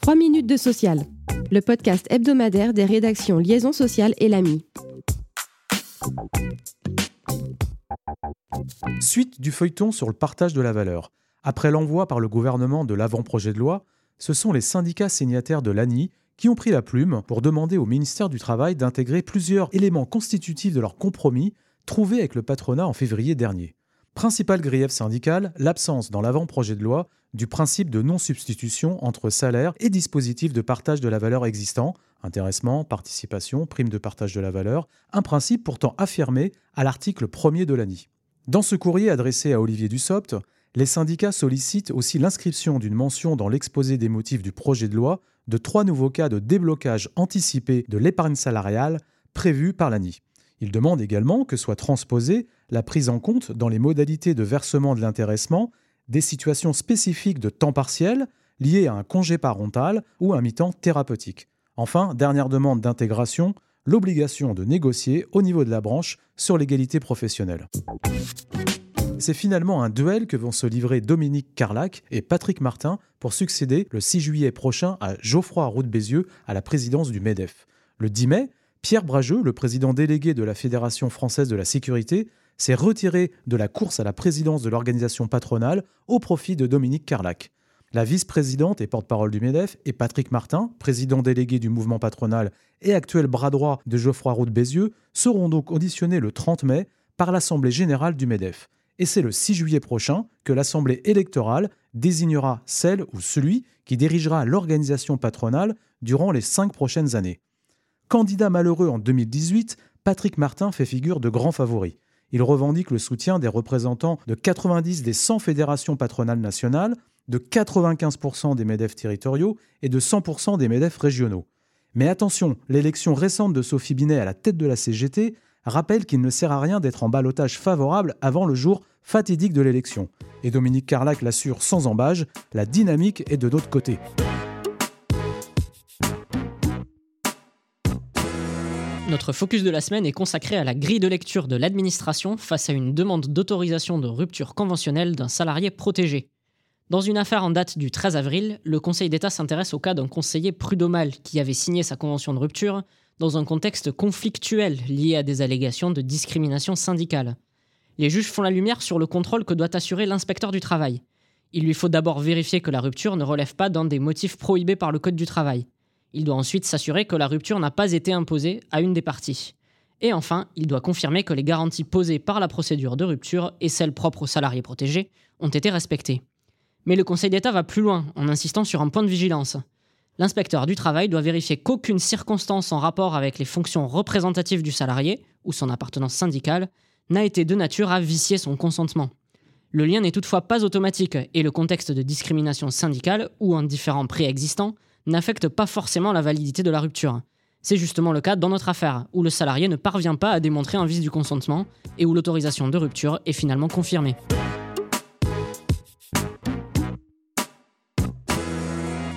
3 minutes de social, le podcast hebdomadaire des rédactions Liaison sociale et l'AMI. Suite du feuilleton sur le partage de la valeur. Après l'envoi par le gouvernement de l'avant-projet de loi, ce sont les syndicats signataires de l'ANI qui ont pris la plume pour demander au ministère du Travail d'intégrer plusieurs éléments constitutifs de leur compromis trouvé avec le patronat en février dernier. Principal grief syndical, l'absence dans l'avant-projet de loi du principe de non-substitution entre salaire et dispositif de partage de la valeur existant, intéressement, participation, prime de partage de la valeur, un principe pourtant affirmé à l'article 1er de l'ANI. Dans ce courrier adressé à Olivier Dussopt, les syndicats sollicitent aussi l'inscription d'une mention dans l'exposé des motifs du projet de loi de trois nouveaux cas de déblocage anticipé de l'épargne salariale prévus par l'ANI. Ils demandent également que soit transposée la prise en compte dans les modalités de versement de l'intéressement des situations spécifiques de temps partiel liées à un congé parental ou un mi-temps thérapeutique. Enfin, dernière demande d'intégration, l'obligation de négocier au niveau de la branche sur l'égalité professionnelle. C'est finalement un duel que vont se livrer Dominique Carlac et Patrick Martin pour succéder le 6 juillet prochain à Geoffroy Roux Bézieux à la présidence du MEDEF. Le 10 mai, Pierre Brageux, le président délégué de la Fédération française de la sécurité, s'est retiré de la course à la présidence de l'organisation patronale au profit de Dominique Carlac. La vice-présidente et porte-parole du MEDEF est Patrick Martin, président délégué du mouvement patronal et actuel bras droit de Geoffroy Roux Bézieux, seront donc auditionnés le 30 mai par l'Assemblée générale du MEDEF et c'est le 6 juillet prochain que l'Assemblée électorale désignera celle ou celui qui dirigera l'organisation patronale durant les cinq prochaines années. Candidat malheureux en 2018, Patrick Martin fait figure de grand favori. Il revendique le soutien des représentants de 90 des 100 fédérations patronales nationales, de 95% des MEDEF territoriaux et de 100% des MEDEF régionaux. Mais attention, l'élection récente de Sophie Binet à la tête de la CGT rappelle qu'il ne sert à rien d'être en balotage favorable avant le jour fatidique de l'élection. Et Dominique Carlac l'assure sans embâge, la dynamique est de notre côté. Notre focus de la semaine est consacré à la grille de lecture de l'administration face à une demande d'autorisation de rupture conventionnelle d'un salarié protégé. Dans une affaire en date du 13 avril, le Conseil d'État s'intéresse au cas d'un conseiller prud'homal qui avait signé sa convention de rupture dans un contexte conflictuel lié à des allégations de discrimination syndicale. Les juges font la lumière sur le contrôle que doit assurer l'inspecteur du travail. Il lui faut d'abord vérifier que la rupture ne relève pas d'un des motifs prohibés par le Code du travail. Il doit ensuite s'assurer que la rupture n'a pas été imposée à une des parties. Et enfin, il doit confirmer que les garanties posées par la procédure de rupture et celles propres aux salariés protégés ont été respectées. Mais le Conseil d'État va plus loin en insistant sur un point de vigilance. L'inspecteur du travail doit vérifier qu'aucune circonstance en rapport avec les fonctions représentatives du salarié ou son appartenance syndicale n'a été de nature à vicier son consentement. Le lien n'est toutefois pas automatique et le contexte de discrimination syndicale ou un différent préexistant n'affecte pas forcément la validité de la rupture. C'est justement le cas dans notre affaire, où le salarié ne parvient pas à démontrer un vice du consentement et où l'autorisation de rupture est finalement confirmée. «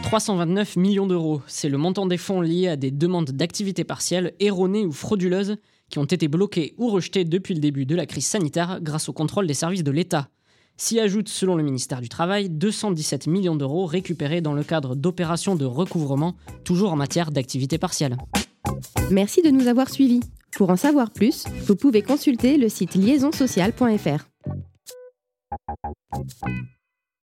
329 millions d'euros, c'est le montant des fonds liés à des demandes d'activité partielle erronées ou frauduleuses qui ont été bloqués ou rejetés depuis le début de la crise sanitaire grâce au contrôle des services de l'État. S'y ajoutent, selon le ministère du Travail, 217 millions d'euros récupérés dans le cadre d'opérations de recouvrement, toujours en matière d'activité partielle. Merci de nous avoir suivis. Pour en savoir plus, vous pouvez consulter le site liaisonsocial.fr.